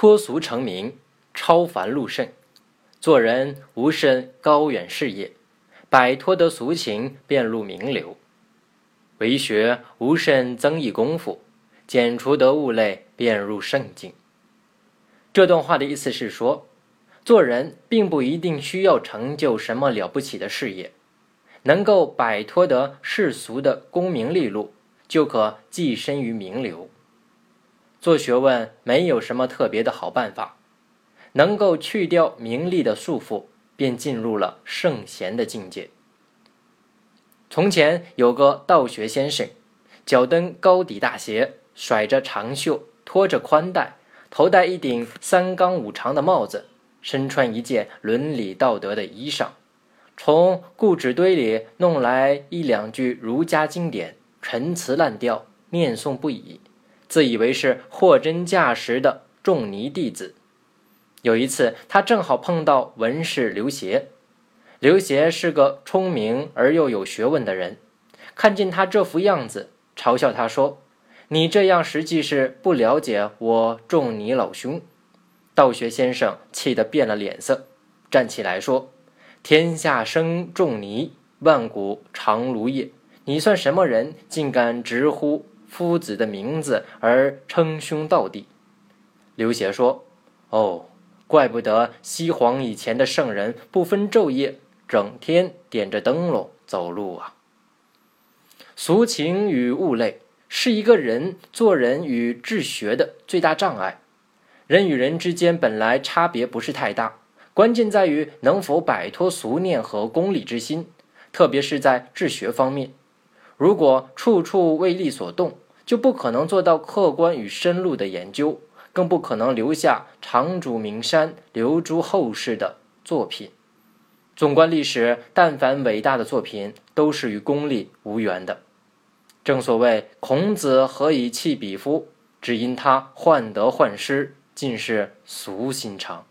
脱俗成名，超凡入圣。做人无甚高远事业，摆脱得俗情，便入名流；为学无甚增益功夫，减除得物类，便入圣境。这段话的意思是说，做人并不一定需要成就什么了不起的事业，能够摆脱得世俗的功名利禄，就可跻身于名流。做学问没有什么特别的好办法，能够去掉名利的束缚，便进入了圣贤的境界。从前有个道学先生，脚蹬高底大鞋，甩着长袖，拖着宽带，头戴一顶三纲五常的帽子，身穿一件伦理道德的衣裳，从故纸堆里弄来一两句儒家经典，陈词滥调，念诵不已。自以为是货真价实的仲尼弟子。有一次，他正好碰到文士刘协。刘协是个聪明而又有学问的人，看见他这副样子，嘲笑他说：“你这样实际是不了解我仲尼老兄。”道学先生气得变了脸色，站起来说：“天下生仲尼，万古长如也。你算什么人，竟敢直呼？”夫子的名字而称兄道弟，刘协说：“哦，怪不得西皇以前的圣人不分昼夜，整天点着灯笼走路啊。俗情与物类是一个人做人与治学的最大障碍。人与人之间本来差别不是太大，关键在于能否摆脱俗念和功利之心，特别是在治学方面。”如果处处为利所动，就不可能做到客观与深入的研究，更不可能留下长筑名山、留诸后世的作品。纵观历史，但凡伟大的作品，都是与功利无缘的。正所谓“孔子何以弃彼夫”，只因他患得患失，尽是俗心肠。